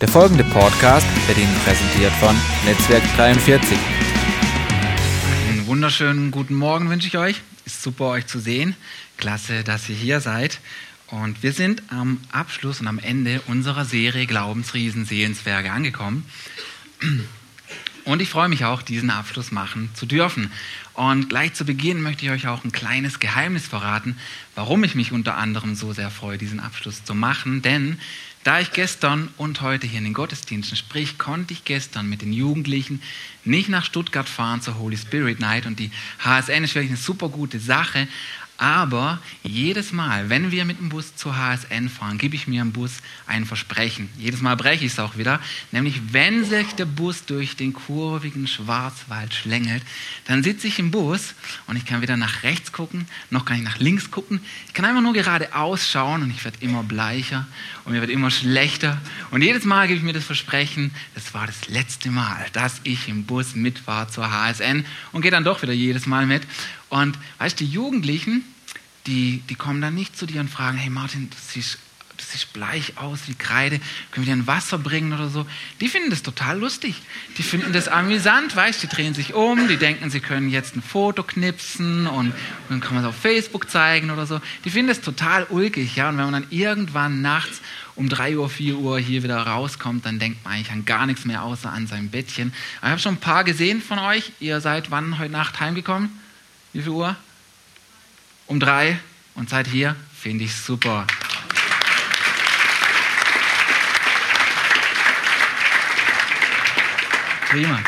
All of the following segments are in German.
Der folgende Podcast wird Ihnen präsentiert von Netzwerk 43. Einen wunderschönen guten Morgen wünsche ich euch. Ist super, euch zu sehen. Klasse, dass ihr hier seid. Und wir sind am Abschluss und am Ende unserer Serie Glaubensriesen Seelenswerke angekommen. Und ich freue mich auch, diesen Abschluss machen zu dürfen. Und gleich zu Beginn möchte ich euch auch ein kleines Geheimnis verraten, warum ich mich unter anderem so sehr freue, diesen Abschluss zu machen. Denn da ich gestern und heute hier in den Gottesdiensten sprich, konnte ich gestern mit den Jugendlichen nicht nach Stuttgart fahren zur Holy Spirit Night. Und die HSN ist wirklich eine super gute Sache, aber jedes Mal, wenn wir mit dem Bus zur HSN fahren, gebe ich mir im Bus ein Versprechen. Jedes Mal breche ich es auch wieder. Nämlich, wenn sich der Bus durch den kurvigen Schwarzwald schlängelt, dann sitze ich im Bus und ich kann weder nach rechts gucken, noch kann ich nach links gucken. Ich kann einfach nur geradeaus schauen und ich werde immer bleicher und mir wird immer schlechter. Und jedes Mal gebe ich mir das Versprechen, das war das letzte Mal, dass ich im Bus mitfahre zur HSN und gehe dann doch wieder jedes Mal mit. Und weißt du, die Jugendlichen, die, die kommen dann nicht zu dir und fragen, hey Martin, du siehst, du siehst bleich aus wie Kreide, können wir dir ein Wasser bringen oder so. Die finden das total lustig. Die finden das amüsant, weißt du, die drehen sich um, die denken, sie können jetzt ein Foto knipsen und, dann kann man es auf Facebook zeigen oder so. Die finden das total ulkig, ja. Und wenn man dann irgendwann nachts um 3 Uhr, 4 Uhr hier wieder rauskommt, dann denkt man eigentlich an gar nichts mehr außer an sein Bettchen. ich habe schon ein paar gesehen von euch. Ihr seid wann heute Nacht heimgekommen? Wie viel Uhr? Um drei und seid hier? Finde ich super. Prima.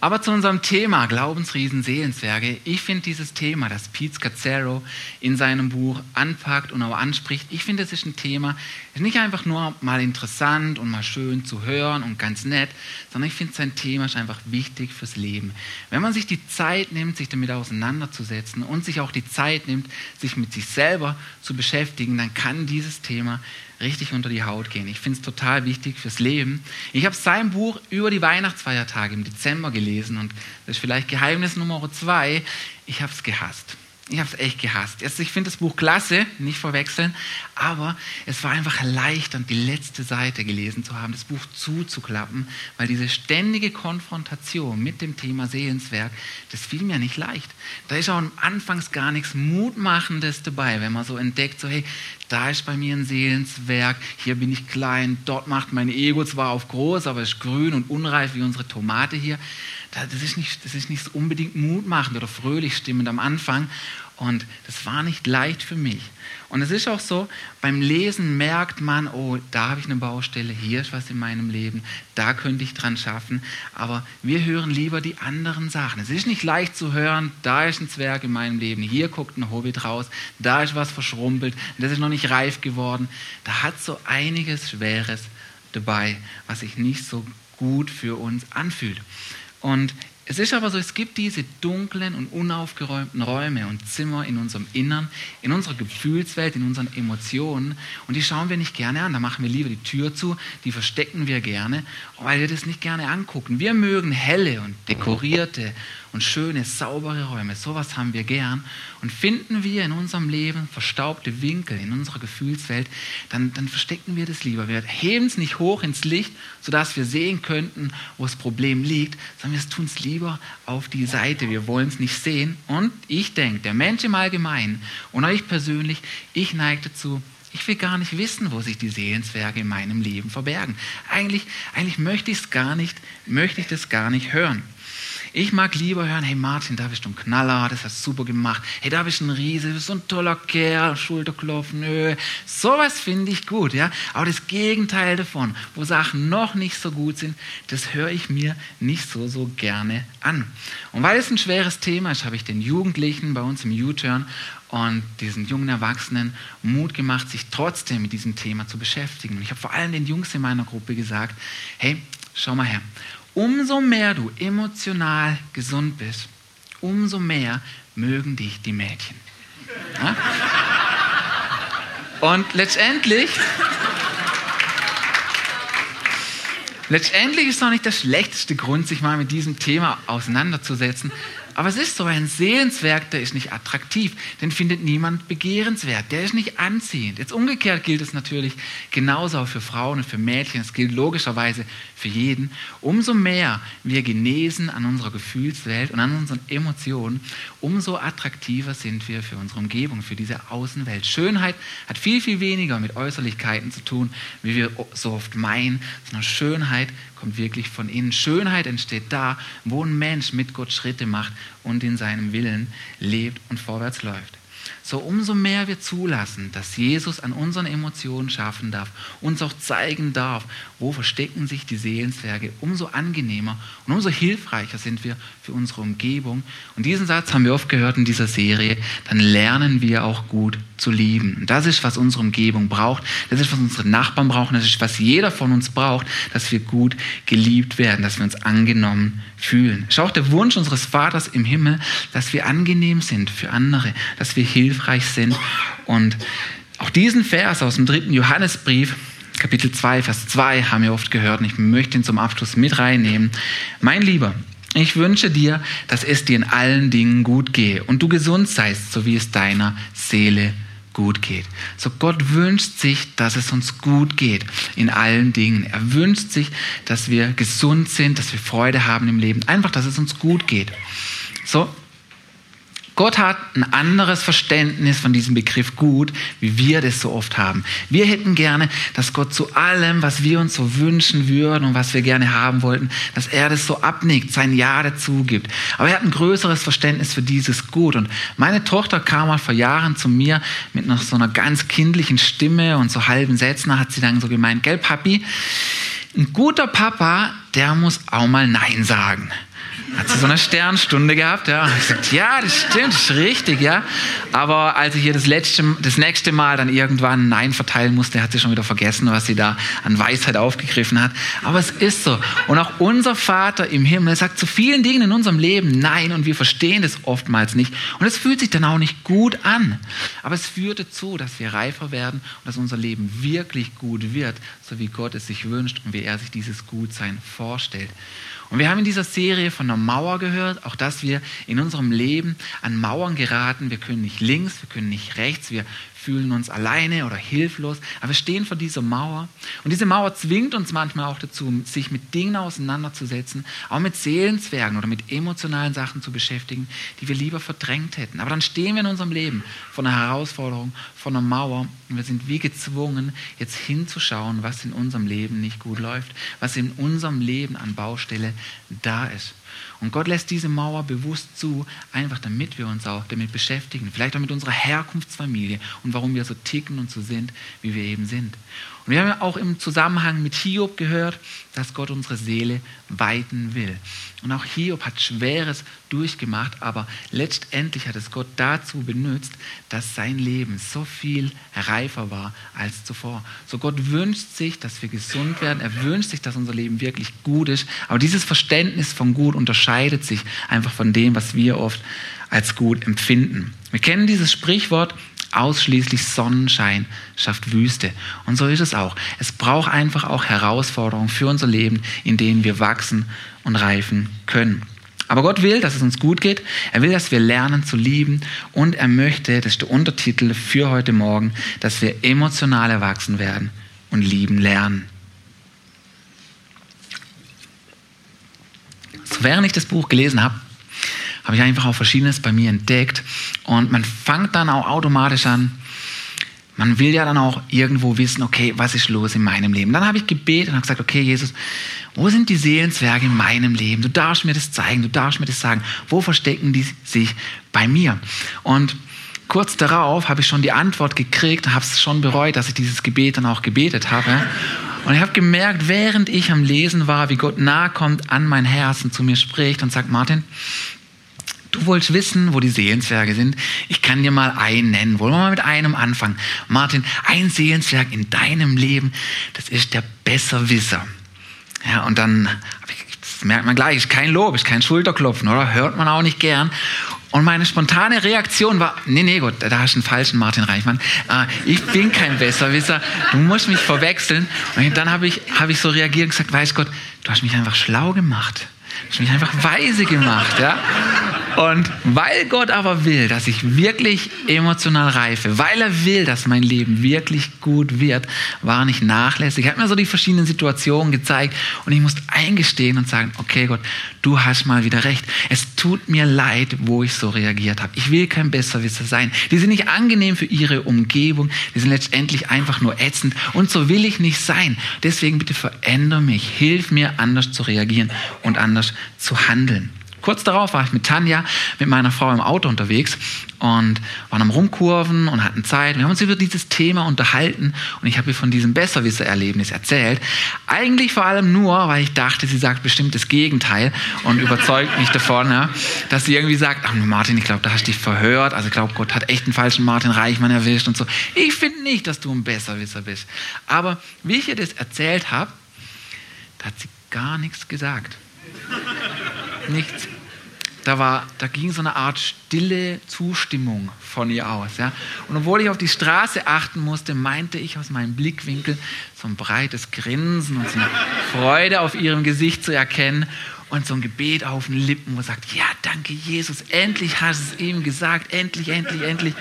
Aber zu unserem Thema Glaubensriesen, Seelenzwerge. Ich finde dieses Thema, das Pete Scazzaro in seinem Buch anpackt und auch anspricht, ich finde, es ist ein Thema, ist nicht einfach nur mal interessant und mal schön zu hören und ganz nett, sondern ich finde, sein Thema ist einfach wichtig fürs Leben. Wenn man sich die Zeit nimmt, sich damit auseinanderzusetzen und sich auch die Zeit nimmt, sich mit sich selber zu beschäftigen, dann kann dieses Thema richtig unter die Haut gehen. Ich finde es total wichtig fürs Leben. Ich habe sein Buch über die Weihnachtsfeiertage im Dezember gelesen und das ist vielleicht Geheimnis Nummer zwei. Ich habe es gehasst. Ich habe es echt gehasst. Also ich finde das Buch klasse, nicht verwechseln, aber es war einfach erleichternd, die letzte Seite gelesen zu haben, das Buch zuzuklappen, weil diese ständige Konfrontation mit dem Thema Sehenswerk, das fiel mir nicht leicht. Da ist auch anfangs gar nichts Mutmachendes dabei, wenn man so entdeckt, so hey, da ist bei mir ein Seelenswerk, hier bin ich klein, dort macht mein Ego zwar auf groß, aber ist grün und unreif wie unsere Tomate hier. Das ist nicht, das ist nicht unbedingt mutmachend oder fröhlich stimmend am Anfang. Und das war nicht leicht für mich. Und es ist auch so, beim Lesen merkt man, oh, da habe ich eine Baustelle, hier ist was in meinem Leben, da könnte ich dran schaffen. Aber wir hören lieber die anderen Sachen. Es ist nicht leicht zu hören, da ist ein Zwerg in meinem Leben, hier guckt ein Hobbit raus, da ist was verschrumpelt, das ist noch nicht reif geworden. Da hat so einiges Schweres dabei, was sich nicht so gut für uns anfühlt. Und es ist aber so, es gibt diese dunklen und unaufgeräumten Räume und Zimmer in unserem Innern, in unserer Gefühlswelt, in unseren Emotionen. Und die schauen wir nicht gerne an. Da machen wir lieber die Tür zu, die verstecken wir gerne, weil wir das nicht gerne angucken. Wir mögen helle und dekorierte und schöne, saubere Räume. Sowas haben wir gern. Und finden wir in unserem Leben verstaubte Winkel in unserer Gefühlswelt, dann, dann verstecken wir das lieber. Wir heben es nicht hoch ins Licht, sodass wir sehen könnten, wo das Problem liegt, sondern wir tun es lieber auf die Seite. Wir wollen es nicht sehen. Und ich denke, der Mensch im Allgemeinen und ich persönlich, ich neige dazu, ich will gar nicht wissen, wo sich die Seelenswerke in meinem Leben verbergen. Eigentlich, eigentlich möchte ich es gar nicht, möchte ich das gar nicht hören. Ich mag lieber hören, hey Martin, da bist du ein Knaller, das hast du super gemacht. Hey, da bist du ein Riese, du bist so ein toller Kerl, Schulterklopfen, nö. Sowas finde ich gut, ja. Aber das Gegenteil davon, wo Sachen noch nicht so gut sind, das höre ich mir nicht so, so gerne an. Und weil es ein schweres Thema ist, habe ich den Jugendlichen bei uns im U-Turn und diesen jungen Erwachsenen Mut gemacht, sich trotzdem mit diesem Thema zu beschäftigen. Und ich habe vor allem den Jungs in meiner Gruppe gesagt, hey, schau mal her, umso mehr du emotional gesund bist, umso mehr mögen dich die Mädchen. Ja? Und letztendlich, letztendlich ist doch nicht der schlechteste Grund, sich mal mit diesem Thema auseinanderzusetzen. Aber es ist so, ein Seelenswerk, der ist nicht attraktiv, den findet niemand begehrenswert, der ist nicht anziehend. Jetzt umgekehrt gilt es natürlich genauso auch für Frauen und für Mädchen, es gilt logischerweise für jeden. Umso mehr wir genesen an unserer Gefühlswelt und an unseren Emotionen, umso attraktiver sind wir für unsere Umgebung, für diese Außenwelt. Schönheit hat viel, viel weniger mit Äußerlichkeiten zu tun, wie wir so oft meinen, sondern Schönheit kommt wirklich von innen. Schönheit entsteht da, wo ein Mensch mit Gott Schritte macht und in seinem Willen lebt und vorwärts läuft. So umso mehr wir zulassen, dass Jesus an unseren Emotionen schaffen darf, uns auch zeigen darf, wo verstecken sich die Seelenzwerge, umso angenehmer und umso hilfreicher sind wir für unsere Umgebung. Und diesen Satz haben wir oft gehört in dieser Serie, dann lernen wir auch gut zu lieben. Und das ist, was unsere Umgebung braucht, das ist, was unsere Nachbarn brauchen, das ist, was jeder von uns braucht, dass wir gut geliebt werden, dass wir uns angenommen fühlen. Ist auch der Wunsch unseres Vaters im Himmel, dass wir angenehm sind für andere, dass wir hilfreich sind. Und auch diesen Vers aus dem dritten Johannesbrief, Kapitel 2, Vers 2, haben wir oft gehört und ich möchte ihn zum Abschluss mit reinnehmen. Mein Lieber, ich wünsche dir, dass es dir in allen Dingen gut gehe und du gesund seist, so wie es deiner Seele gut geht. So Gott wünscht sich, dass es uns gut geht in allen Dingen. Er wünscht sich, dass wir gesund sind, dass wir Freude haben im Leben. Einfach, dass es uns gut geht. So, Gott hat ein anderes Verständnis von diesem Begriff gut, wie wir das so oft haben. Wir hätten gerne, dass Gott zu allem, was wir uns so wünschen würden und was wir gerne haben wollten, dass er das so abnickt, sein Ja dazu gibt. Aber er hat ein größeres Verständnis für dieses Gut. Und meine Tochter kam mal vor Jahren zu mir mit noch so einer ganz kindlichen Stimme und so halben Sätzen, hat sie dann so gemeint, gell Papi, ein guter Papa, der muss auch mal Nein sagen. Hat sie so eine Sternstunde gehabt, ja. Ich sagte, ja, das stimmt, das ist richtig, ja. Aber als ich ihr das, letzte, das nächste Mal dann irgendwann Nein verteilen musste, hat sie schon wieder vergessen, was sie da an Weisheit aufgegriffen hat. Aber es ist so. Und auch unser Vater im Himmel sagt zu vielen Dingen in unserem Leben Nein und wir verstehen das oftmals nicht. Und es fühlt sich dann auch nicht gut an. Aber es führt dazu, dass wir reifer werden und dass unser Leben wirklich gut wird, so wie Gott es sich wünscht und wie er sich dieses Gutsein vorstellt. Und wir haben in dieser Serie von einer Mauer gehört, auch dass wir in unserem Leben an Mauern geraten. Wir können nicht links, wir können nicht rechts, wir fühlen uns alleine oder hilflos, aber wir stehen vor dieser Mauer. Und diese Mauer zwingt uns manchmal auch dazu, sich mit Dingen auseinanderzusetzen, auch mit Seelenzwergen oder mit emotionalen Sachen zu beschäftigen, die wir lieber verdrängt hätten. Aber dann stehen wir in unserem Leben vor einer Herausforderung, vor einer Mauer und wir sind wie gezwungen, jetzt hinzuschauen, was in unserem Leben nicht gut läuft, was in unserem Leben an Baustelle da ist. Und Gott lässt diese Mauer bewusst zu, einfach damit wir uns auch damit beschäftigen, vielleicht auch mit unserer Herkunftsfamilie und warum wir so ticken und so sind, wie wir eben sind. Und wir haben ja auch im Zusammenhang mit Hiob gehört, dass Gott unsere Seele weiten will. Und auch Hiob hat Schweres durchgemacht, aber letztendlich hat es Gott dazu benutzt, dass sein Leben so viel reifer war als zuvor. So Gott wünscht sich, dass wir gesund werden. Er wünscht sich, dass unser Leben wirklich gut ist. Aber dieses Verständnis von gut unterscheidet sich einfach von dem, was wir oft als gut empfinden. Wir kennen dieses Sprichwort, Ausschließlich Sonnenschein schafft Wüste. Und so ist es auch. Es braucht einfach auch Herausforderungen für unser Leben, in denen wir wachsen und reifen können. Aber Gott will, dass es uns gut geht. Er will, dass wir lernen zu lieben. Und er möchte, das ist der Untertitel für heute Morgen, dass wir emotional erwachsen werden und lieben lernen. So, während ich das Buch gelesen habe, habe ich einfach auch Verschiedenes bei mir entdeckt. Und man fängt dann auch automatisch an, man will ja dann auch irgendwo wissen, okay, was ist los in meinem Leben? Dann habe ich gebetet und habe gesagt, okay, Jesus, wo sind die Seelenzwerge in meinem Leben? Du darfst mir das zeigen, du darfst mir das sagen. Wo verstecken die sich bei mir? Und kurz darauf habe ich schon die Antwort gekriegt und habe es schon bereut, dass ich dieses Gebet dann auch gebetet habe. Und ich habe gemerkt, während ich am Lesen war, wie Gott nahe kommt an mein Herz und zu mir spricht und sagt, Martin, Du wolltest wissen, wo die Seelenzwerge sind. Ich kann dir mal einen nennen. Wollen wir mal mit einem anfangen? Martin, ein Seelenzwerg in deinem Leben, das ist der Besserwisser. Ja, und dann merkt man gleich, ist kein Lob, ist kein Schulterklopfen, oder? Hört man auch nicht gern. Und meine spontane Reaktion war, nee, nee, Gott, da hast du einen falschen Martin Reichmann. Äh, ich bin kein Besserwisser, du musst mich verwechseln. Und dann habe ich, hab ich so reagiert und gesagt, weiß Gott, du hast mich einfach schlau gemacht. Du hast mich einfach weise gemacht, ja. Und weil Gott aber will, dass ich wirklich emotional reife, weil er will, dass mein Leben wirklich gut wird, war nicht nachlässig. Er hat mir so die verschiedenen Situationen gezeigt und ich musste eingestehen und sagen, okay Gott, du hast mal wieder recht. Es tut mir leid, wo ich so reagiert habe. Ich will kein Besserwisser sein. Die sind nicht angenehm für ihre Umgebung, die sind letztendlich einfach nur ätzend und so will ich nicht sein. Deswegen bitte verändere mich, hilf mir anders zu reagieren und anders zu handeln. Kurz darauf war ich mit Tanja, mit meiner Frau im Auto unterwegs und waren am Rumkurven und hatten Zeit. Wir haben uns über dieses Thema unterhalten und ich habe ihr von diesem Besserwisser-Erlebnis erzählt. Eigentlich vor allem nur, weil ich dachte, sie sagt bestimmt das Gegenteil und überzeugt mich davon, ja, dass sie irgendwie sagt, ach Martin, ich glaube, da hast du dich verhört. Also ich glaube, Gott hat echt einen falschen Martin Reichmann erwischt und so. Ich finde nicht, dass du ein Besserwisser bist. Aber wie ich ihr das erzählt habe, da hat sie gar nichts gesagt. Nichts. Da, war, da ging so eine Art stille Zustimmung von ihr aus. Ja? Und obwohl ich auf die Straße achten musste, meinte ich aus meinem Blickwinkel so ein breites Grinsen und so eine Freude auf ihrem Gesicht zu erkennen und so ein Gebet auf den Lippen, wo sagt, ja, danke Jesus, endlich hast du es ihm gesagt, endlich, endlich, endlich.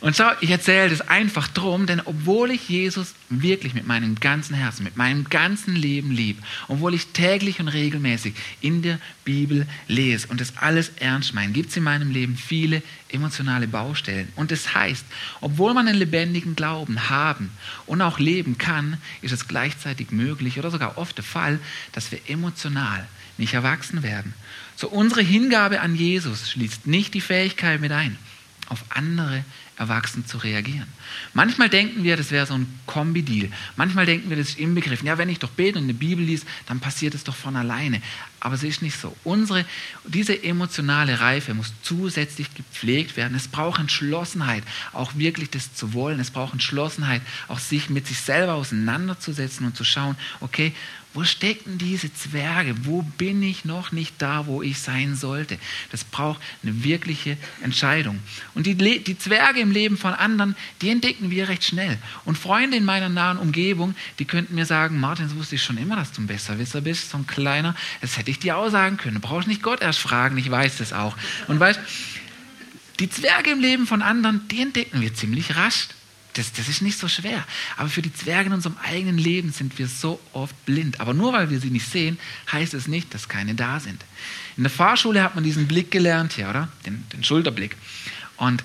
Und schau, ich erzähle das einfach drum, denn obwohl ich Jesus wirklich mit meinem ganzen Herzen, mit meinem ganzen Leben liebe, obwohl ich täglich und regelmäßig in der Bibel lese und das alles ernst meine, gibt es in meinem Leben viele emotionale Baustellen. Und das heißt, obwohl man einen lebendigen Glauben haben und auch leben kann, ist es gleichzeitig möglich oder sogar oft der Fall, dass wir emotional nicht erwachsen werden. So unsere Hingabe an Jesus schließt nicht die Fähigkeit mit ein, auf andere erwachsen zu reagieren. Manchmal denken wir, das wäre so ein Kombi-Deal. Manchmal denken wir, das ist inbegriffen. Ja, wenn ich doch bete und eine Bibel liest, dann passiert es doch von alleine. Aber es ist nicht so. Unsere, diese emotionale Reife muss zusätzlich gepflegt werden. Es braucht Entschlossenheit, auch wirklich das zu wollen. Es braucht Entschlossenheit, auch sich mit sich selber auseinanderzusetzen und zu schauen, okay, wo stecken diese Zwerge? Wo bin ich noch nicht da, wo ich sein sollte? Das braucht eine wirkliche Entscheidung. Und die, die Zwerge im Leben von anderen, die entdecken wir recht schnell. Und Freunde in meiner nahen Umgebung, die könnten mir sagen, Martin, das wusste ich schon immer, dass du ein Besserwisser bist, so ein kleiner. Das hätte ich dir auch sagen können. Du brauchst nicht Gott erst fragen, ich weiß das auch. Und weißt, die Zwerge im Leben von anderen, die entdecken wir ziemlich rasch. Das, das ist nicht so schwer. Aber für die Zwerge in unserem eigenen Leben sind wir so oft blind. Aber nur weil wir sie nicht sehen, heißt es nicht, dass keine da sind. In der Fahrschule hat man diesen Blick gelernt, ja, oder? Den, den Schulterblick. Und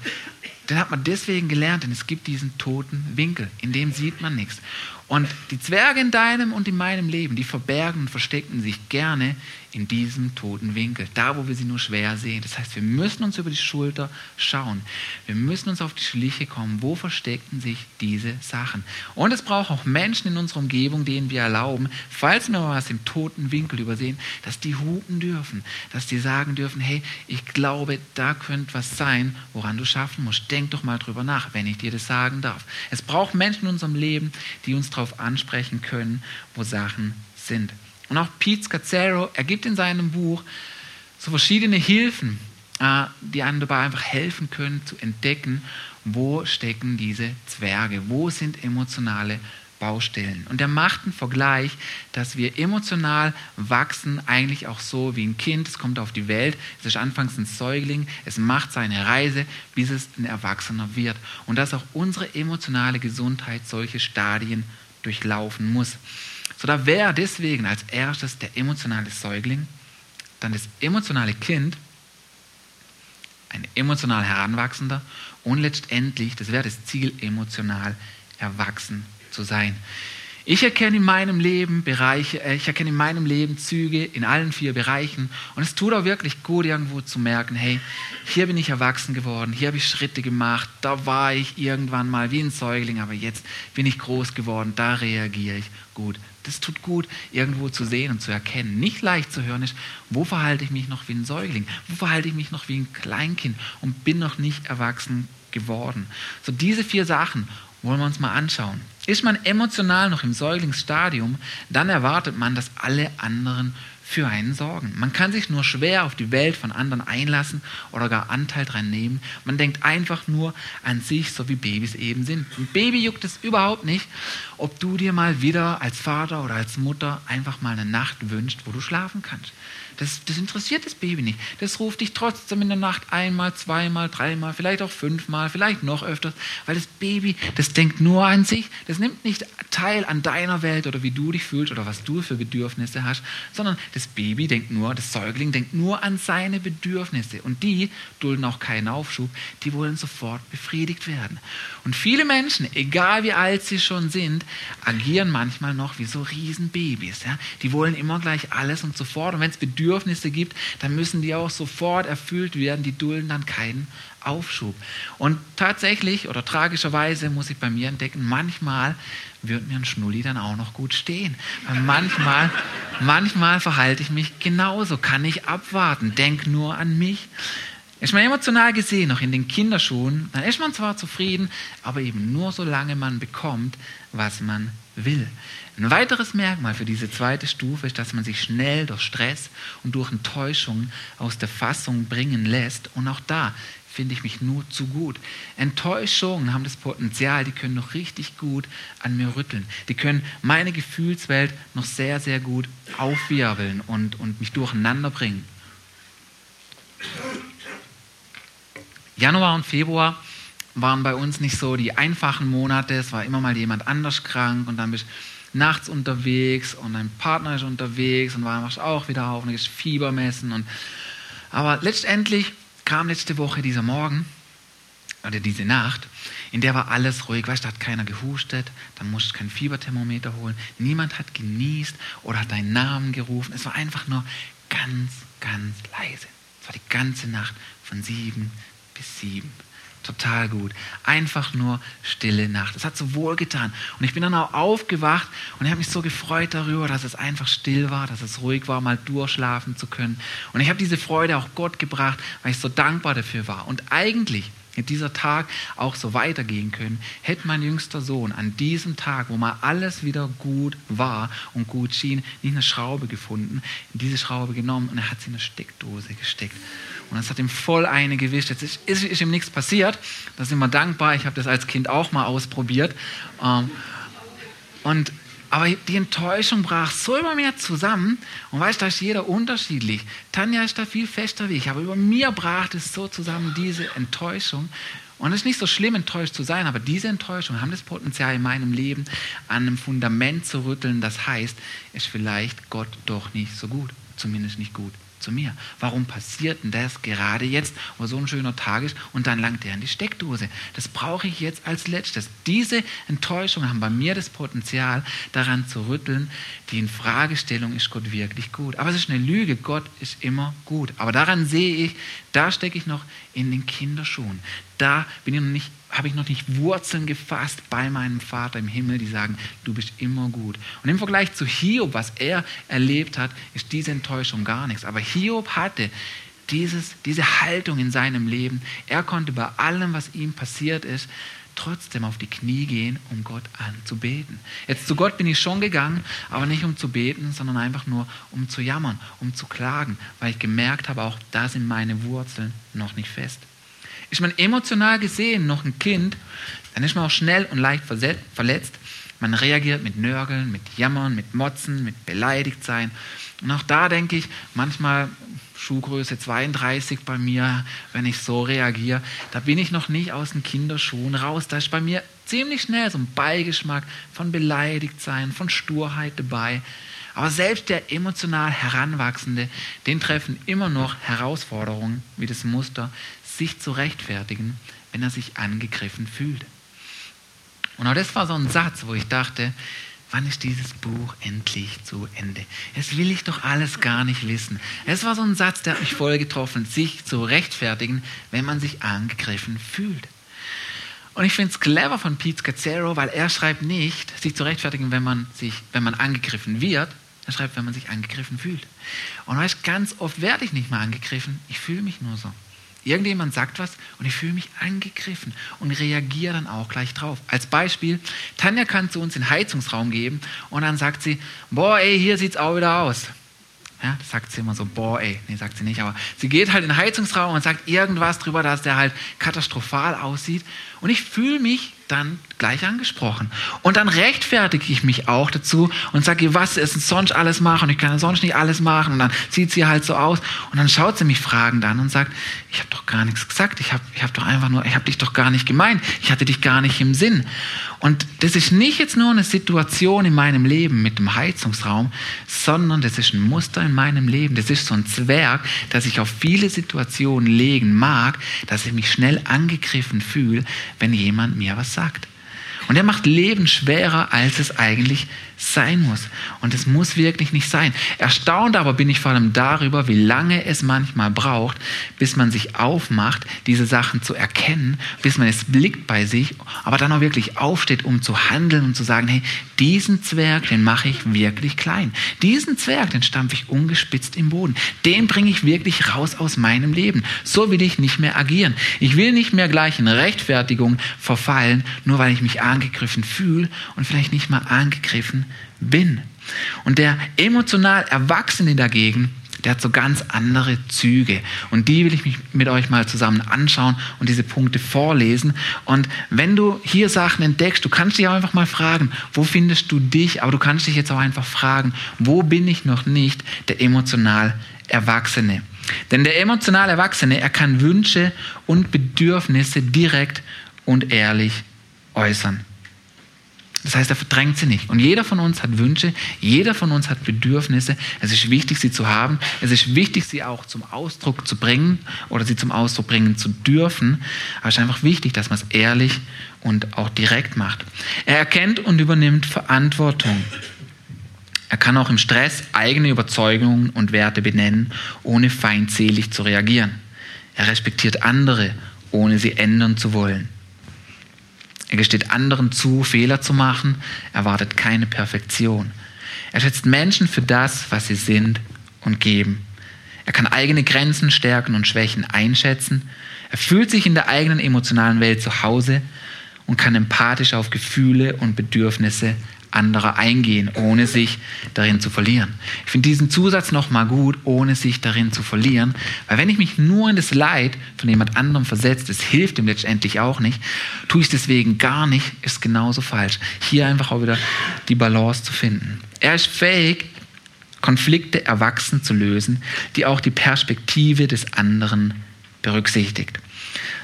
den hat man deswegen gelernt, denn es gibt diesen toten Winkel, in dem sieht man nichts. Und die Zwerge in deinem und in meinem Leben, die verbergen und verstecken sich gerne in diesem toten Winkel, da wo wir sie nur schwer sehen. Das heißt, wir müssen uns über die Schulter schauen. Wir müssen uns auf die Schliche kommen. Wo verstecken sich diese Sachen? Und es braucht auch Menschen in unserer Umgebung, denen wir erlauben, falls wir was im toten Winkel übersehen, dass die hupen dürfen, dass die sagen dürfen, hey, ich glaube, da könnte was sein, woran du schaffen musst. Denk doch mal drüber nach, wenn ich dir das sagen darf. Es braucht Menschen in unserem Leben, die uns darauf ansprechen können, wo Sachen sind. Und auch Pete Scazzaro, er gibt in seinem Buch so verschiedene Hilfen, äh, die einem dabei einfach helfen können zu entdecken, wo stecken diese Zwerge, wo sind emotionale Baustellen. Und er macht einen Vergleich, dass wir emotional wachsen, eigentlich auch so wie ein Kind. Es kommt auf die Welt, es ist anfangs ein Säugling, es macht seine Reise, bis es ein Erwachsener wird. Und dass auch unsere emotionale Gesundheit solche Stadien durchlaufen muss. So, da wäre deswegen als erstes der emotionale Säugling, dann das emotionale Kind, ein emotional Heranwachsender und letztendlich, das wäre das Ziel, emotional erwachsen zu sein. Ich erkenne in meinem Leben Bereiche, äh, ich erkenne in meinem Leben Züge in allen vier Bereichen und es tut auch wirklich gut, irgendwo zu merken, hey, hier bin ich erwachsen geworden, hier habe ich Schritte gemacht, da war ich irgendwann mal wie ein Säugling, aber jetzt bin ich groß geworden, da reagiere ich gut. Das tut gut, irgendwo zu sehen und zu erkennen. Nicht leicht zu hören ist, wo verhalte ich mich noch wie ein Säugling, wo verhalte ich mich noch wie ein Kleinkind und bin noch nicht erwachsen geworden. So diese vier Sachen wollen wir uns mal anschauen. Ist man emotional noch im Säuglingsstadium, dann erwartet man, dass alle anderen für einen sorgen. Man kann sich nur schwer auf die Welt von anderen einlassen oder gar Anteil dran nehmen. Man denkt einfach nur an sich, so wie Babys eben sind. Ein Baby juckt es überhaupt nicht, ob du dir mal wieder als Vater oder als Mutter einfach mal eine Nacht wünscht, wo du schlafen kannst. Das, das, interessiert das Baby nicht. Das ruft dich trotzdem in der Nacht einmal, zweimal, dreimal, vielleicht auch fünfmal, vielleicht noch öfters, weil das Baby, das denkt nur an sich, das nimmt nicht teil an deiner Welt oder wie du dich fühlst oder was du für Bedürfnisse hast, sondern das Baby denkt nur, das Säugling denkt nur an seine Bedürfnisse und die dulden auch keinen Aufschub, die wollen sofort befriedigt werden. Und viele Menschen, egal wie alt sie schon sind, agieren manchmal noch wie so Riesenbabys. Ja? Die wollen immer gleich alles und sofort und wenn es Bedürfnisse gibt, dann müssen die auch sofort erfüllt werden. Die dulden dann keinen Aufschub. Und tatsächlich oder tragischerweise muss ich bei mir entdecken, manchmal wird mir ein Schnulli dann auch noch gut stehen. Manchmal, manchmal verhalte ich mich genauso, kann ich abwarten, denk nur an mich. Ist man emotional gesehen, noch in den Kinderschuhen, dann ist man zwar zufrieden, aber eben nur solange man bekommt, was man will. Ein weiteres Merkmal für diese zweite Stufe ist, dass man sich schnell durch Stress und durch Enttäuschung aus der Fassung bringen lässt. Und auch da finde ich mich nur zu gut. Enttäuschungen haben das Potenzial, die können noch richtig gut an mir rütteln. Die können meine Gefühlswelt noch sehr, sehr gut aufwirbeln und, und mich durcheinander bringen. Januar und Februar waren bei uns nicht so die einfachen Monate. Es war immer mal jemand anders krank und dann bist du nachts unterwegs und dein Partner ist unterwegs und war machst auch wieder auf und Fieber messen. Und, aber letztendlich kam letzte Woche dieser Morgen oder diese Nacht, in der war alles ruhig. Weißt du, da hat keiner gehustet, da musst du kein Fieberthermometer holen. Niemand hat genießt oder hat deinen Namen gerufen. Es war einfach nur ganz, ganz leise. Es war die ganze Nacht von sieben bis sieben. Total gut. Einfach nur stille Nacht. Das hat so wohl getan. Und ich bin dann auch aufgewacht und ich habe mich so gefreut darüber, dass es einfach still war, dass es ruhig war, mal durchschlafen zu können. Und ich habe diese Freude auch Gott gebracht, weil ich so dankbar dafür war. Und eigentlich dieser Tag auch so weitergehen können, hätte mein jüngster Sohn an diesem Tag, wo mal alles wieder gut war und gut schien, nicht eine Schraube gefunden, diese Schraube genommen und er hat sie in eine Steckdose gesteckt. Und das hat ihm voll eine gewischt. Jetzt ist, ist, ist ihm nichts passiert. Da sind wir dankbar. Ich habe das als Kind auch mal ausprobiert. Ähm, und, aber die Enttäuschung brach so über mir zusammen. Und weißt du, da ist jeder unterschiedlich. Tanja ist da viel fester wie ich. Aber über mir brach es so zusammen, diese Enttäuschung. Und es ist nicht so schlimm, enttäuscht zu sein, aber diese Enttäuschung haben das Potenzial in meinem Leben an einem Fundament zu rütteln. Das heißt, ist vielleicht Gott doch nicht so gut. Zumindest nicht gut zu mir. Warum passiert denn das gerade jetzt, wo so ein schöner Tag ist und dann langt er in die Steckdose? Das brauche ich jetzt als letztes. Diese Enttäuschungen haben bei mir das Potenzial, daran zu rütteln, die Infragestellung ist Gott wirklich gut. Aber es ist eine Lüge, Gott ist immer gut. Aber daran sehe ich, da stecke ich noch in den Kinderschuhen. Da bin ich noch nicht habe ich noch nicht Wurzeln gefasst bei meinem Vater im Himmel, die sagen, du bist immer gut. Und im Vergleich zu Hiob, was er erlebt hat, ist diese Enttäuschung gar nichts. Aber Hiob hatte dieses, diese Haltung in seinem Leben. Er konnte bei allem, was ihm passiert ist, trotzdem auf die Knie gehen, um Gott anzubeten. Jetzt zu Gott bin ich schon gegangen, aber nicht um zu beten, sondern einfach nur um zu jammern, um zu klagen, weil ich gemerkt habe, auch da sind meine Wurzeln noch nicht fest. Ist man emotional gesehen noch ein Kind, dann ist man auch schnell und leicht verletzt. Man reagiert mit Nörgeln, mit Jammern, mit Motzen, mit Beleidigtsein. Und auch da denke ich, manchmal Schuhgröße 32 bei mir, wenn ich so reagiere, da bin ich noch nicht aus den Kinderschuhen raus. Da ist bei mir ziemlich schnell so ein Beigeschmack von Beleidigtsein, von Sturheit dabei. Aber selbst der emotional Heranwachsende, den treffen immer noch Herausforderungen wie das Muster, sich zu rechtfertigen, wenn er sich angegriffen fühlt. Und auch das war so ein Satz, wo ich dachte, wann ist dieses Buch endlich zu Ende? Es will ich doch alles gar nicht wissen. Es war so ein Satz, der hat mich voll getroffen, sich zu rechtfertigen, wenn man sich angegriffen fühlt. Und ich finde es clever von Pete Scazzaro, weil er schreibt nicht, sich zu rechtfertigen, wenn man, sich, wenn man angegriffen wird. Er schreibt, wenn man sich angegriffen fühlt. Und weißt, ganz oft werde ich nicht mal angegriffen, ich fühle mich nur so. Irgendjemand sagt was und ich fühle mich angegriffen und reagiere dann auch gleich drauf. Als Beispiel, Tanja kann zu uns den Heizungsraum geben und dann sagt sie, boah, ey, hier sieht es auch wieder aus. Ja, das sagt sie immer so, boah, ey. Nee, sagt sie nicht, aber sie geht halt in den Heizungsraum und sagt irgendwas drüber, dass der halt katastrophal aussieht. Und ich fühle mich dann gleich angesprochen. Und dann rechtfertige ich mich auch dazu und sage, was ist denn sonst alles machen? Ich kann sonst nicht alles machen. Und dann sieht sie halt so aus. Und dann schaut sie mich fragend an und sagt, ich habe doch gar nichts gesagt. Ich habe ich hab doch einfach nur, ich habe dich doch gar nicht gemeint. Ich hatte dich gar nicht im Sinn. Und das ist nicht jetzt nur eine Situation in meinem Leben mit dem Heizungsraum, sondern das ist ein Muster in meinem Leben. Das ist so ein Zwerg, das ich auf viele Situationen legen mag, dass ich mich schnell angegriffen fühle, wenn jemand mir was sagt. Und er macht Leben schwerer, als es eigentlich sein muss. Und es muss wirklich nicht sein. Erstaunt aber bin ich vor allem darüber, wie lange es manchmal braucht, bis man sich aufmacht, diese Sachen zu erkennen, bis man es blickt bei sich, aber dann auch wirklich aufsteht, um zu handeln und zu sagen, hey, diesen Zwerg, den mache ich wirklich klein. Diesen Zwerg, den stampfe ich ungespitzt im Boden. Den bringe ich wirklich raus aus meinem Leben. So will ich nicht mehr agieren. Ich will nicht mehr gleich in Rechtfertigung verfallen, nur weil ich mich angegriffen fühle und vielleicht nicht mal angegriffen bin. Und der emotional Erwachsene dagegen, der hat so ganz andere Züge. Und die will ich mich mit euch mal zusammen anschauen und diese Punkte vorlesen. Und wenn du hier Sachen entdeckst, du kannst dich auch einfach mal fragen, wo findest du dich? Aber du kannst dich jetzt auch einfach fragen, wo bin ich noch nicht der emotional Erwachsene? Denn der emotional Erwachsene, er kann Wünsche und Bedürfnisse direkt und ehrlich äußern. Das heißt, er verdrängt sie nicht. Und jeder von uns hat Wünsche, jeder von uns hat Bedürfnisse. Es ist wichtig, sie zu haben. Es ist wichtig, sie auch zum Ausdruck zu bringen oder sie zum Ausdruck bringen zu dürfen. Aber es ist einfach wichtig, dass man es ehrlich und auch direkt macht. Er erkennt und übernimmt Verantwortung. Er kann auch im Stress eigene Überzeugungen und Werte benennen, ohne feindselig zu reagieren. Er respektiert andere, ohne sie ändern zu wollen. Er gesteht anderen zu, Fehler zu machen, erwartet keine Perfektion. Er schätzt Menschen für das, was sie sind und geben. Er kann eigene Grenzen, Stärken und Schwächen einschätzen. Er fühlt sich in der eigenen emotionalen Welt zu Hause und kann empathisch auf Gefühle und Bedürfnisse anderer eingehen, ohne sich darin zu verlieren. Ich finde diesen Zusatz nochmal gut, ohne sich darin zu verlieren, weil wenn ich mich nur in das Leid von jemand anderem versetze, das hilft ihm letztendlich auch nicht, tue ich es deswegen gar nicht, ist genauso falsch. Hier einfach auch wieder die Balance zu finden. Er ist fähig, Konflikte erwachsen zu lösen, die auch die Perspektive des anderen berücksichtigt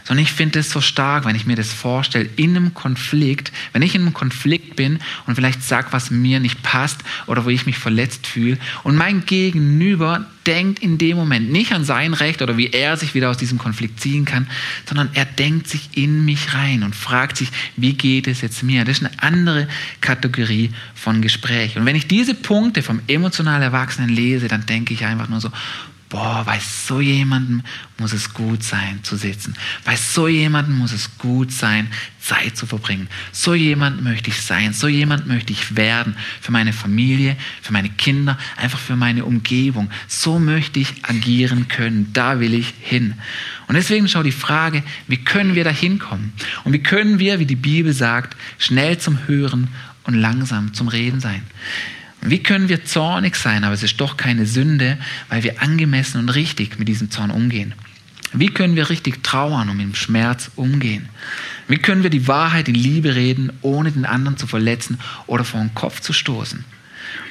sondern ich finde es so stark, wenn ich mir das vorstelle, in einem Konflikt, wenn ich in einem Konflikt bin und vielleicht sage, was mir nicht passt oder wo ich mich verletzt fühle und mein Gegenüber denkt in dem Moment nicht an sein Recht oder wie er sich wieder aus diesem Konflikt ziehen kann, sondern er denkt sich in mich rein und fragt sich, wie geht es jetzt mir? Das ist eine andere Kategorie von Gespräch. Und wenn ich diese Punkte vom emotional Erwachsenen lese, dann denke ich einfach nur so, boah, bei so jemandem muss es gut sein zu sitzen. Bei so jemandem muss es gut sein, Zeit zu verbringen. So jemand möchte ich sein, so jemand möchte ich werden für meine Familie, für meine Kinder, einfach für meine Umgebung. So möchte ich agieren können, da will ich hin. Und deswegen schau die Frage, wie können wir da hinkommen? Und wie können wir, wie die Bibel sagt, schnell zum Hören und langsam zum Reden sein? Wie können wir zornig sein, aber es ist doch keine Sünde, weil wir angemessen und richtig mit diesem Zorn umgehen? Wie können wir richtig trauern und mit dem Schmerz umgehen? Wie können wir die Wahrheit in Liebe reden, ohne den anderen zu verletzen oder vor den Kopf zu stoßen?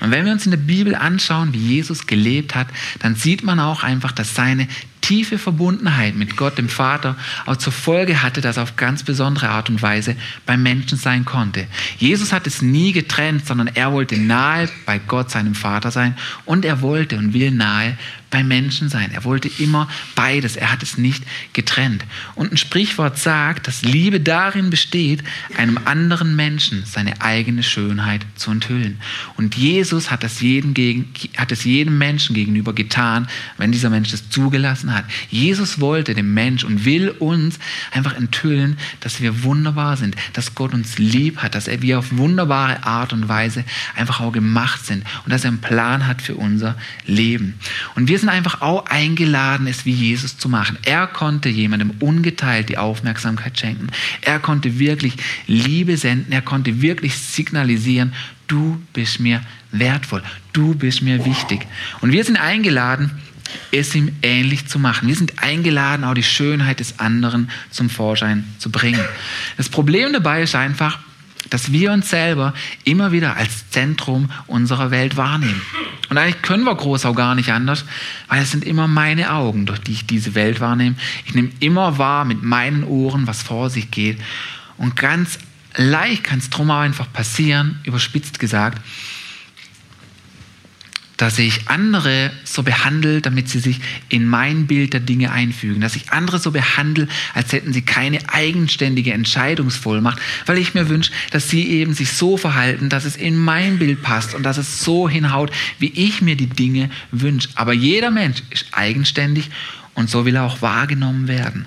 Und wenn wir uns in der Bibel anschauen, wie Jesus gelebt hat, dann sieht man auch einfach, dass seine tiefe Verbundenheit mit Gott, dem Vater, auch zur Folge hatte, dass er auf ganz besondere Art und Weise beim Menschen sein konnte. Jesus hat es nie getrennt, sondern er wollte nahe bei Gott, seinem Vater sein und er wollte und will nahe bei Menschen sein. Er wollte immer beides. Er hat es nicht getrennt. Und ein Sprichwort sagt, dass Liebe darin besteht, einem anderen Menschen seine eigene Schönheit zu enthüllen. Und Jesus hat das jedem, gegen, hat es jedem Menschen gegenüber getan, wenn dieser Mensch es zugelassen hat. Jesus wollte dem Mensch und will uns einfach enthüllen, dass wir wunderbar sind, dass Gott uns lieb hat, dass wir auf wunderbare Art und Weise einfach auch gemacht sind und dass er einen Plan hat für unser Leben. Und wir sind einfach auch eingeladen, es wie Jesus zu machen. Er konnte jemandem ungeteilt die Aufmerksamkeit schenken. Er konnte wirklich Liebe senden. Er konnte wirklich signalisieren, du bist mir wertvoll, du bist mir wichtig. Und wir sind eingeladen, es ihm ähnlich zu machen. Wir sind eingeladen, auch die Schönheit des anderen zum Vorschein zu bringen. Das Problem dabei ist einfach, dass wir uns selber immer wieder als Zentrum unserer Welt wahrnehmen. Und eigentlich können wir groß auch gar nicht anders, weil es sind immer meine Augen, durch die ich diese Welt wahrnehme. Ich nehme immer wahr mit meinen Ohren, was vor sich geht. Und ganz leicht kann es drum auch einfach passieren, überspitzt gesagt, dass ich andere so behandle, damit sie sich in mein Bild der Dinge einfügen, dass ich andere so behandle, als hätten sie keine eigenständige Entscheidungsvollmacht, weil ich mir wünsche, dass sie eben sich so verhalten, dass es in mein Bild passt und dass es so hinhaut, wie ich mir die Dinge wünsche. Aber jeder Mensch ist eigenständig und so will er auch wahrgenommen werden.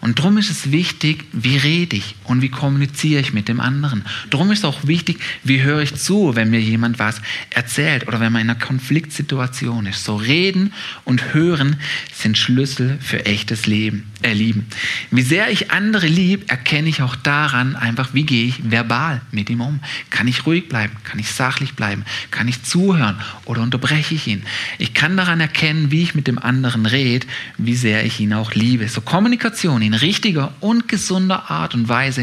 Und darum ist es wichtig, wie rede ich und wie kommuniziere ich mit dem anderen. Darum ist auch wichtig, wie höre ich zu, wenn mir jemand was erzählt oder wenn man in einer Konfliktsituation ist. So reden und hören sind Schlüssel für echtes Leben, äh, Lieben. Wie sehr ich andere lieb, erkenne ich auch daran einfach, wie gehe ich verbal mit ihm um. Kann ich ruhig bleiben? Kann ich sachlich bleiben? Kann ich zuhören oder unterbreche ich ihn? Ich kann daran erkennen, wie ich mit dem anderen rede, wie sehr ich ihn auch liebe. So Kommunikation, in richtiger und gesunder Art und Weise.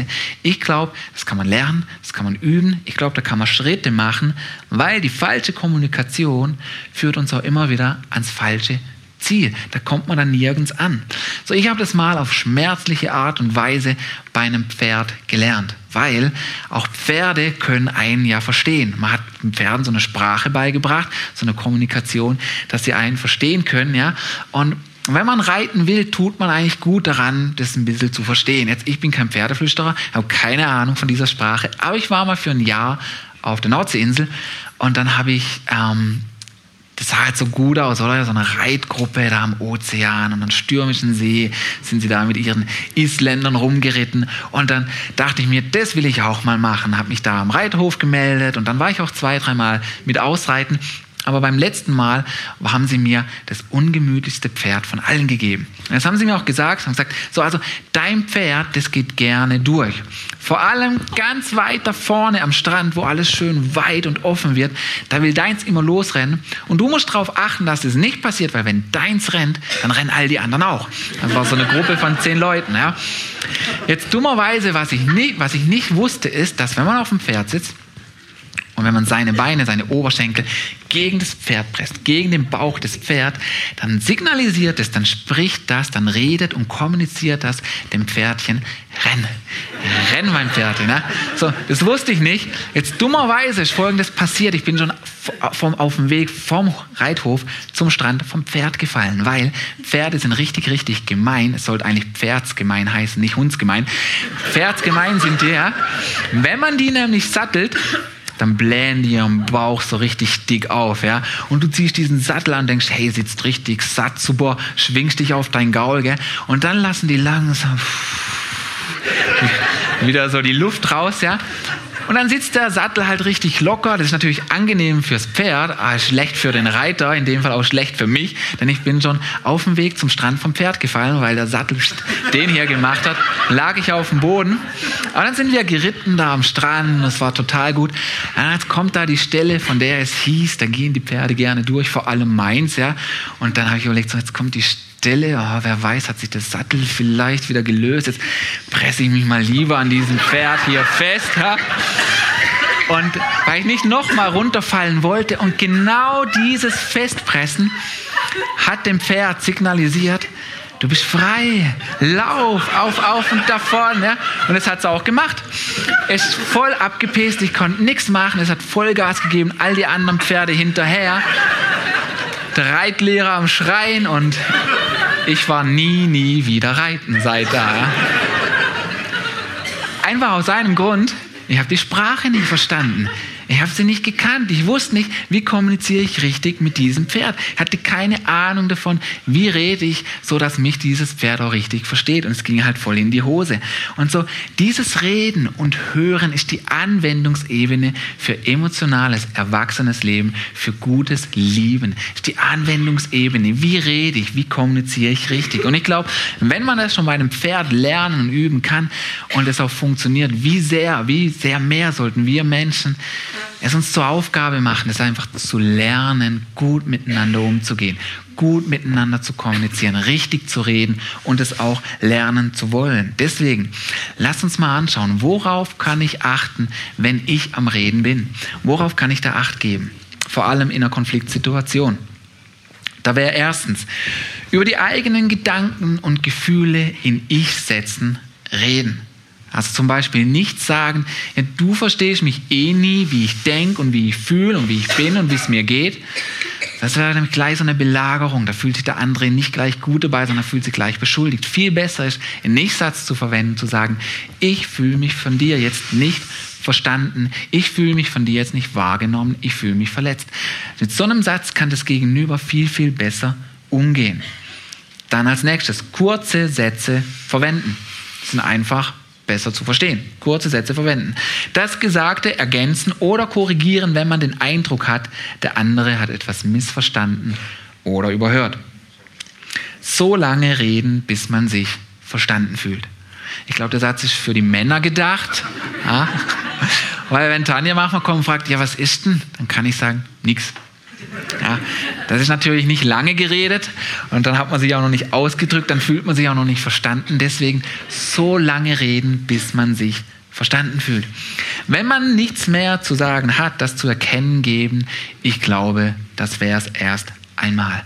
Ich glaube, das kann man lernen, das kann man üben. Ich glaube, da kann man Schritte machen, weil die falsche Kommunikation führt uns auch immer wieder ans falsche Ziel. Da kommt man dann nirgends an. So, ich habe das mal auf schmerzliche Art und Weise bei einem Pferd gelernt, weil auch Pferde können einen ja verstehen. Man hat den Pferden so eine Sprache beigebracht, so eine Kommunikation, dass sie einen verstehen können, ja. Und wenn man reiten will, tut man eigentlich gut daran, das ein bisschen zu verstehen. Jetzt, ich bin kein Pferdeflüsterer, habe keine Ahnung von dieser Sprache, aber ich war mal für ein Jahr auf der Nordseeinsel und dann habe ich, ähm, das sah halt so gut aus, oder? So eine Reitgruppe da am Ozean und am stürmischen See sind sie da mit ihren Isländern rumgeritten und dann dachte ich mir, das will ich auch mal machen, habe mich da am Reithof gemeldet und dann war ich auch zwei, dreimal mit ausreiten aber beim letzten Mal haben sie mir das ungemütlichste Pferd von allen gegeben. Das haben sie mir auch gesagt, haben gesagt, so also dein Pferd, das geht gerne durch. Vor allem ganz weit da vorne am Strand, wo alles schön weit und offen wird, da will deins immer losrennen. Und du musst darauf achten, dass das nicht passiert, weil wenn deins rennt, dann rennen all die anderen auch. Das war so eine Gruppe von zehn Leuten. Ja. Jetzt dummerweise, was ich, nicht, was ich nicht wusste, ist, dass wenn man auf dem Pferd sitzt, und wenn man seine Beine, seine Oberschenkel gegen das Pferd presst, gegen den Bauch des Pferds, dann signalisiert es, dann spricht das, dann redet und kommuniziert das dem Pferdchen, renn, renn mein Pferdchen. Ne? So, das wusste ich nicht. Jetzt dummerweise ist Folgendes passiert. Ich bin schon vom, auf dem Weg vom Reithof zum Strand vom Pferd gefallen, weil Pferde sind richtig, richtig gemein. Es sollte eigentlich Pferdsgemein heißen, nicht Hundsgemein. Pferdsgemein sind die, ja. Wenn man die nämlich sattelt, dann blähen die ihren Bauch so richtig dick auf, ja. Und du ziehst diesen Sattel an, denkst, hey, sitzt richtig satt, super, schwingst dich auf dein Gaul, gell. Und dann lassen die langsam wieder so die Luft raus, ja. Und dann sitzt der Sattel halt richtig locker. Das ist natürlich angenehm fürs Pferd, aber schlecht für den Reiter, in dem Fall auch schlecht für mich, denn ich bin schon auf dem Weg zum Strand vom Pferd gefallen, weil der Sattel den hier gemacht hat. Lag ich auf dem Boden. Aber dann sind wir geritten da am Strand, das war total gut. Und jetzt kommt da die Stelle, von der es hieß, da gehen die Pferde gerne durch, vor allem meins, ja. Und dann habe ich überlegt, so jetzt kommt die Stelle, oh, wer weiß, hat sich der Sattel vielleicht wieder gelöst. Jetzt presse ich mich mal lieber an diesem Pferd hier fest. Ja? Und weil ich nicht nochmal runterfallen wollte und genau dieses Festpressen hat dem Pferd signalisiert, du bist frei, lauf, auf, auf und davon. Ja? Und das hat es auch gemacht. Es ist voll abgepest, ich konnte nichts machen, es hat Vollgas gegeben, all die anderen Pferde hinterher. Der Reitlehrer am Schreien und ich war nie, nie wieder reiten seit da. Einfach aus einem Grund, ich habe die Sprache nicht verstanden. Ich habe sie nicht gekannt. Ich wusste nicht, wie kommuniziere ich richtig mit diesem Pferd. Ich hatte keine Ahnung davon, wie rede ich, so dass mich dieses Pferd auch richtig versteht. Und es ging halt voll in die Hose. Und so dieses Reden und Hören ist die Anwendungsebene für emotionales, erwachsenes Leben, für gutes Lieben. Ist die Anwendungsebene. Wie rede ich? Wie kommuniziere ich richtig? Und ich glaube, wenn man das schon bei einem Pferd lernen und üben kann und es auch funktioniert, wie sehr, wie sehr mehr sollten wir Menschen es uns zur Aufgabe machen, es einfach zu lernen, gut miteinander umzugehen, gut miteinander zu kommunizieren, richtig zu reden und es auch lernen zu wollen. Deswegen, lass uns mal anschauen, worauf kann ich achten, wenn ich am Reden bin? Worauf kann ich da Acht geben? Vor allem in einer Konfliktsituation. Da wäre erstens, über die eigenen Gedanken und Gefühle in Ich setzen, reden. Also zum Beispiel nicht sagen, ja, du verstehst mich eh nie, wie ich denke und wie ich fühle und wie ich bin und wie es mir geht. Das wäre nämlich gleich so eine Belagerung. Da fühlt sich der andere nicht gleich gut dabei, sondern fühlt sich gleich beschuldigt. Viel besser ist, einen Nichtsatz zu verwenden, zu sagen, ich fühle mich von dir jetzt nicht verstanden, ich fühle mich von dir jetzt nicht wahrgenommen, ich fühle mich verletzt. Mit so einem Satz kann das Gegenüber viel, viel besser umgehen. Dann als nächstes kurze Sätze verwenden. Das sind einfach besser zu verstehen. Kurze Sätze verwenden. Das Gesagte ergänzen oder korrigieren, wenn man den Eindruck hat, der andere hat etwas missverstanden oder überhört. So lange reden, bis man sich verstanden fühlt. Ich glaube, der Satz ist für die Männer gedacht. Ja? Weil wenn Tanja manchmal kommt und fragt, ja, was ist denn? Dann kann ich sagen, nichts. Ja, das ist natürlich nicht lange geredet und dann hat man sich auch noch nicht ausgedrückt, dann fühlt man sich auch noch nicht verstanden. Deswegen so lange reden, bis man sich verstanden fühlt. Wenn man nichts mehr zu sagen hat, das zu erkennen geben, ich glaube, das wäre es erst einmal.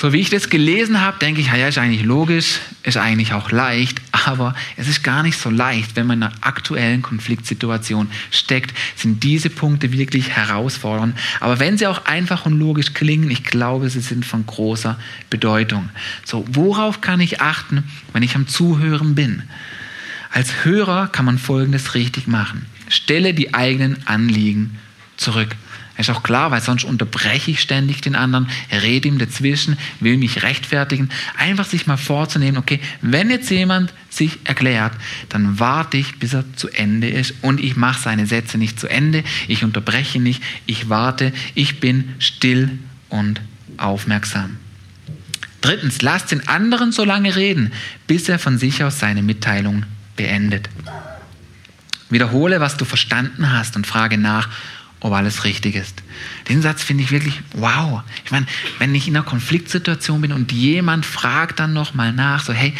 So wie ich das gelesen habe, denke ich, ja, ist eigentlich logisch, ist eigentlich auch leicht, aber es ist gar nicht so leicht, wenn man in einer aktuellen Konfliktsituation steckt, sind diese Punkte wirklich herausfordernd. Aber wenn sie auch einfach und logisch klingen, ich glaube, sie sind von großer Bedeutung. So, worauf kann ich achten, wenn ich am Zuhören bin? Als Hörer kann man Folgendes richtig machen. Stelle die eigenen Anliegen zurück. Ist auch klar, weil sonst unterbreche ich ständig den anderen, rede ihm dazwischen, will mich rechtfertigen. Einfach sich mal vorzunehmen, okay, wenn jetzt jemand sich erklärt, dann warte ich, bis er zu Ende ist und ich mache seine Sätze nicht zu Ende, ich unterbreche nicht, ich warte, ich bin still und aufmerksam. Drittens, lass den anderen so lange reden, bis er von sich aus seine Mitteilung beendet. Wiederhole, was du verstanden hast und frage nach, ob alles richtig ist. Den Satz finde ich wirklich wow. Ich meine, wenn ich in einer Konfliktsituation bin und jemand fragt dann noch mal nach, so hey,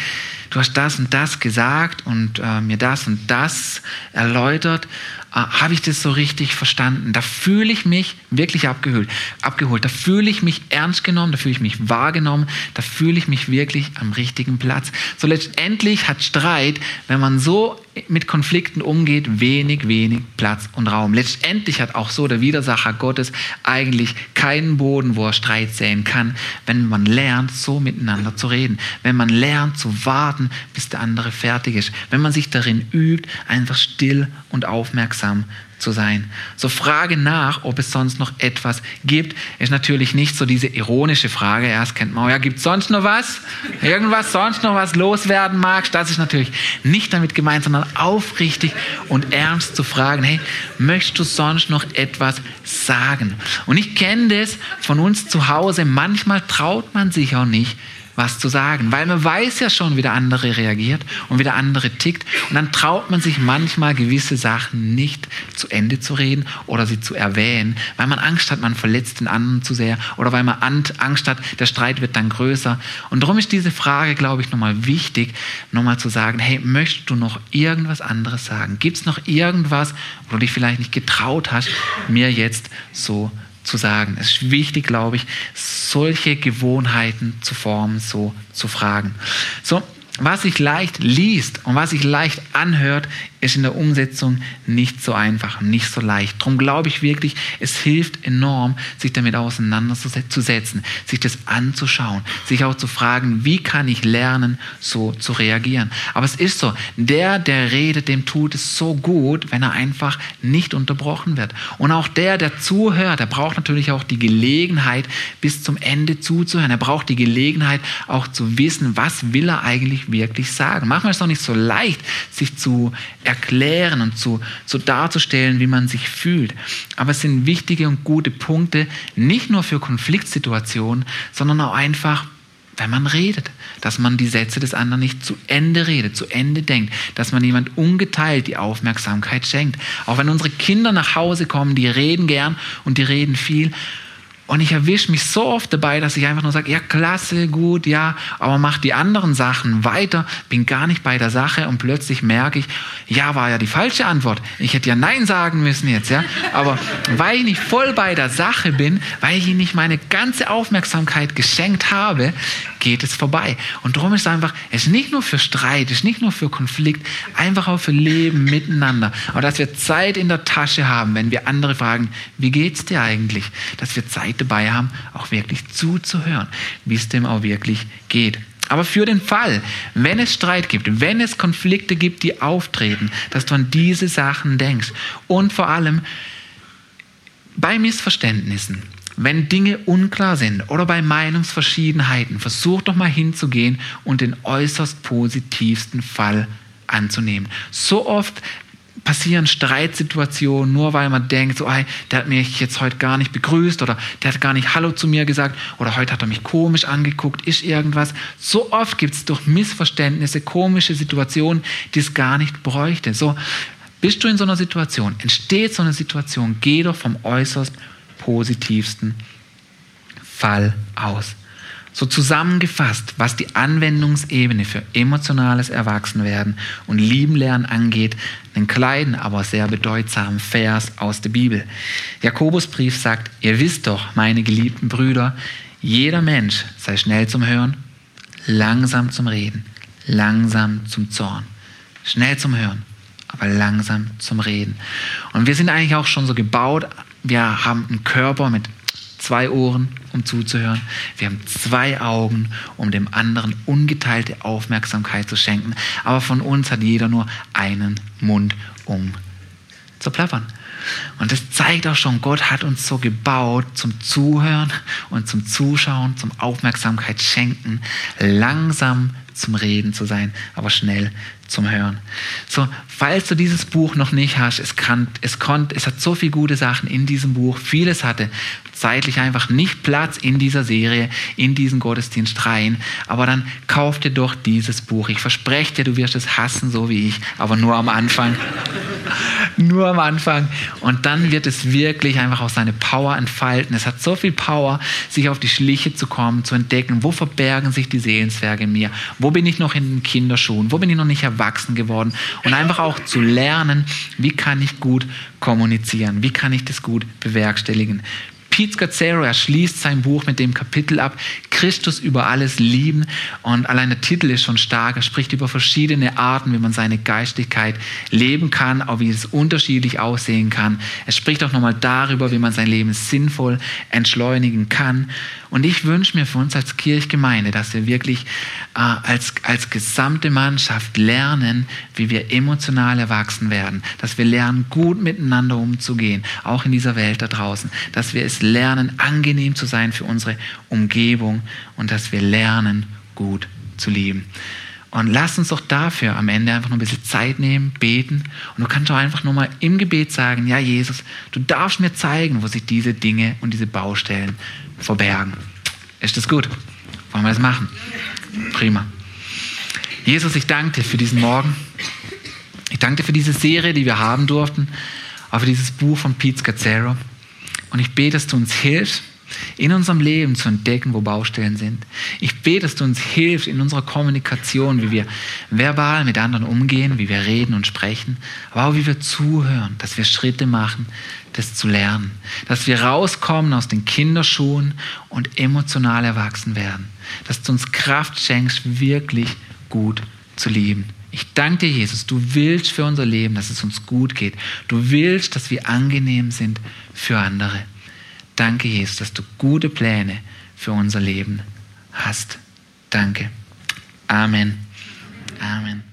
du hast das und das gesagt und äh, mir das und das erläutert äh, habe ich das so richtig verstanden? Da fühle ich mich wirklich abgeholt, abgeholt. Da fühle ich mich ernst genommen, da fühle ich mich wahrgenommen, da fühle ich mich wirklich am richtigen Platz. So letztendlich hat Streit, wenn man so mit Konflikten umgeht, wenig, wenig Platz und Raum. Letztendlich hat auch so der Widersacher Gottes eigentlich keinen Boden, wo er Streit säen kann, wenn man lernt, so miteinander zu reden. Wenn man lernt zu warten, bis der andere fertig ist. Wenn man sich darin übt, einfach still und aufmerksam zu sein. So Frage nach, ob es sonst noch etwas gibt, ist natürlich nicht so diese ironische Frage. Erst kennt man, ja, gibt es sonst noch was? Irgendwas sonst noch was loswerden magst? Das ist natürlich nicht damit gemeint, sondern aufrichtig und ernst zu fragen, hey, möchtest du sonst noch etwas sagen? Und ich kenne das von uns zu Hause. Manchmal traut man sich auch nicht, was zu sagen, weil man weiß ja schon, wie der andere reagiert und wie der andere tickt. Und dann traut man sich manchmal gewisse Sachen nicht zu Ende zu reden oder sie zu erwähnen, weil man Angst hat, man verletzt den anderen zu sehr oder weil man Angst hat, der Streit wird dann größer. Und darum ist diese Frage, glaube ich, nochmal wichtig, nochmal zu sagen, hey, möchtest du noch irgendwas anderes sagen? Gibt es noch irgendwas, wo du dich vielleicht nicht getraut hast, mir jetzt so zu sagen. Es ist wichtig, glaube ich, solche Gewohnheiten zu formen, so zu fragen. So, was sich leicht liest und was sich leicht anhört, ist in der Umsetzung nicht so einfach, nicht so leicht. Darum glaube ich wirklich, es hilft enorm, sich damit auseinanderzusetzen, sich das anzuschauen, sich auch zu fragen, wie kann ich lernen, so zu reagieren. Aber es ist so, der, der redet, dem tut es so gut, wenn er einfach nicht unterbrochen wird. Und auch der, der zuhört, der braucht natürlich auch die Gelegenheit, bis zum Ende zuzuhören. Er braucht die Gelegenheit, auch zu wissen, was will er eigentlich wirklich sagen. Manchmal ist es doch nicht so leicht, sich zu erklären und zu, so darzustellen, wie man sich fühlt. Aber es sind wichtige und gute Punkte, nicht nur für Konfliktsituationen, sondern auch einfach wenn man redet, dass man die Sätze des anderen nicht zu Ende redet, zu Ende denkt, dass man jemand ungeteilt die Aufmerksamkeit schenkt. Auch wenn unsere Kinder nach Hause kommen, die reden gern und die reden viel, und ich erwische mich so oft dabei, dass ich einfach nur sage, ja, klasse, gut, ja, aber mach die anderen Sachen weiter, bin gar nicht bei der Sache und plötzlich merke ich, ja, war ja die falsche Antwort. Ich hätte ja Nein sagen müssen jetzt, ja. Aber weil ich nicht voll bei der Sache bin, weil ich ihnen nicht meine ganze Aufmerksamkeit geschenkt habe, geht es vorbei. Und darum ist es einfach, es ist nicht nur für Streit, es ist nicht nur für Konflikt, einfach auch für Leben miteinander. Aber dass wir Zeit in der Tasche haben, wenn wir andere fragen, wie geht's dir eigentlich? Dass wir Zeit dabei haben, auch wirklich zuzuhören, wie es dem auch wirklich geht. Aber für den Fall, wenn es Streit gibt, wenn es Konflikte gibt, die auftreten, dass du an diese Sachen denkst. Und vor allem bei Missverständnissen, wenn Dinge unklar sind oder bei Meinungsverschiedenheiten, versuch doch mal hinzugehen und den äußerst positivsten Fall anzunehmen. So oft passieren Streitsituationen, nur weil man denkt, so, ey, der hat mich jetzt heute gar nicht begrüßt oder der hat gar nicht Hallo zu mir gesagt oder heute hat er mich komisch angeguckt, ist irgendwas. So oft gibt es durch Missverständnisse komische Situationen, die es gar nicht bräuchte. So, bist du in so einer Situation, entsteht so eine Situation, geh doch vom äußerst positivsten Fall aus. So zusammengefasst, was die Anwendungsebene für emotionales Erwachsenwerden und Lieben lernen angeht, einen kleinen, aber sehr bedeutsamen Vers aus der Bibel. Jakobusbrief sagt, ihr wisst doch, meine geliebten Brüder, jeder Mensch sei schnell zum Hören, langsam zum Reden, langsam zum Zorn. Schnell zum Hören, aber langsam zum Reden. Und wir sind eigentlich auch schon so gebaut, wir haben einen Körper mit zwei Ohren, um zuzuhören. Wir haben zwei Augen, um dem anderen ungeteilte Aufmerksamkeit zu schenken. Aber von uns hat jeder nur einen Mund, um zu plappern. Und das zeigt auch schon, Gott hat uns so gebaut zum Zuhören und zum Zuschauen, zum Aufmerksamkeit schenken, langsam zum Reden zu sein, aber schnell zum Hören. So, falls du dieses Buch noch nicht hast, es, kann, es, konnt, es hat so viele gute Sachen in diesem Buch. Vieles hatte zeitlich einfach nicht Platz in dieser Serie, in diesen Gottesdienst rein. Aber dann kauf dir doch dieses Buch. Ich verspreche dir, du wirst es hassen, so wie ich, aber nur am Anfang. nur am Anfang. Und dann wird es wirklich einfach auch seine Power entfalten. Es hat so viel Power, sich auf die Schliche zu kommen, zu entdecken, wo verbergen sich die Seelenzwerge in mir? Wo bin ich noch in den Kinderschuhen? Wo bin ich noch nicht erwachsen geworden? Und einfach auch zu lernen, wie kann ich gut kommunizieren? Wie kann ich das gut bewerkstelligen? Pete Scazzaro, er schließt sein Buch mit dem Kapitel ab, Christus über alles lieben. Und allein der Titel ist schon stark. Er spricht über verschiedene Arten, wie man seine Geistigkeit leben kann, auch wie es unterschiedlich aussehen kann. Er spricht auch nochmal darüber, wie man sein Leben sinnvoll entschleunigen kann. Und ich wünsche mir für uns als Kirchgemeinde, dass wir wirklich äh, als, als gesamte Mannschaft lernen, wie wir emotional erwachsen werden, dass wir lernen, gut miteinander umzugehen, auch in dieser Welt da draußen, dass wir es lernen, angenehm zu sein für unsere Umgebung und dass wir lernen, gut zu lieben. Und lass uns doch dafür am Ende einfach nur ein bisschen Zeit nehmen, beten. Und du kannst auch einfach nur mal im Gebet sagen, ja Jesus, du darfst mir zeigen, wo sich diese Dinge und diese Baustellen verbergen. Ist das gut? Wollen wir das machen? Prima. Jesus, ich danke dir für diesen Morgen. Ich danke dir für diese Serie, die wir haben durften, auch für dieses Buch von Pete Scazzaro. Und ich bete, dass du uns hilfst, in unserem Leben zu entdecken, wo Baustellen sind. Ich bete, dass du uns hilfst in unserer Kommunikation, wie wir verbal mit anderen umgehen, wie wir reden und sprechen, aber auch wie wir zuhören, dass wir Schritte machen, das zu lernen, dass wir rauskommen aus den Kinderschuhen und emotional erwachsen werden, dass du uns Kraft schenkst, wirklich gut zu lieben. Ich danke dir, Jesus, du willst für unser Leben, dass es uns gut geht. Du willst, dass wir angenehm sind für andere. Danke, Jesus, dass du gute Pläne für unser Leben hast. Danke. Amen. Amen.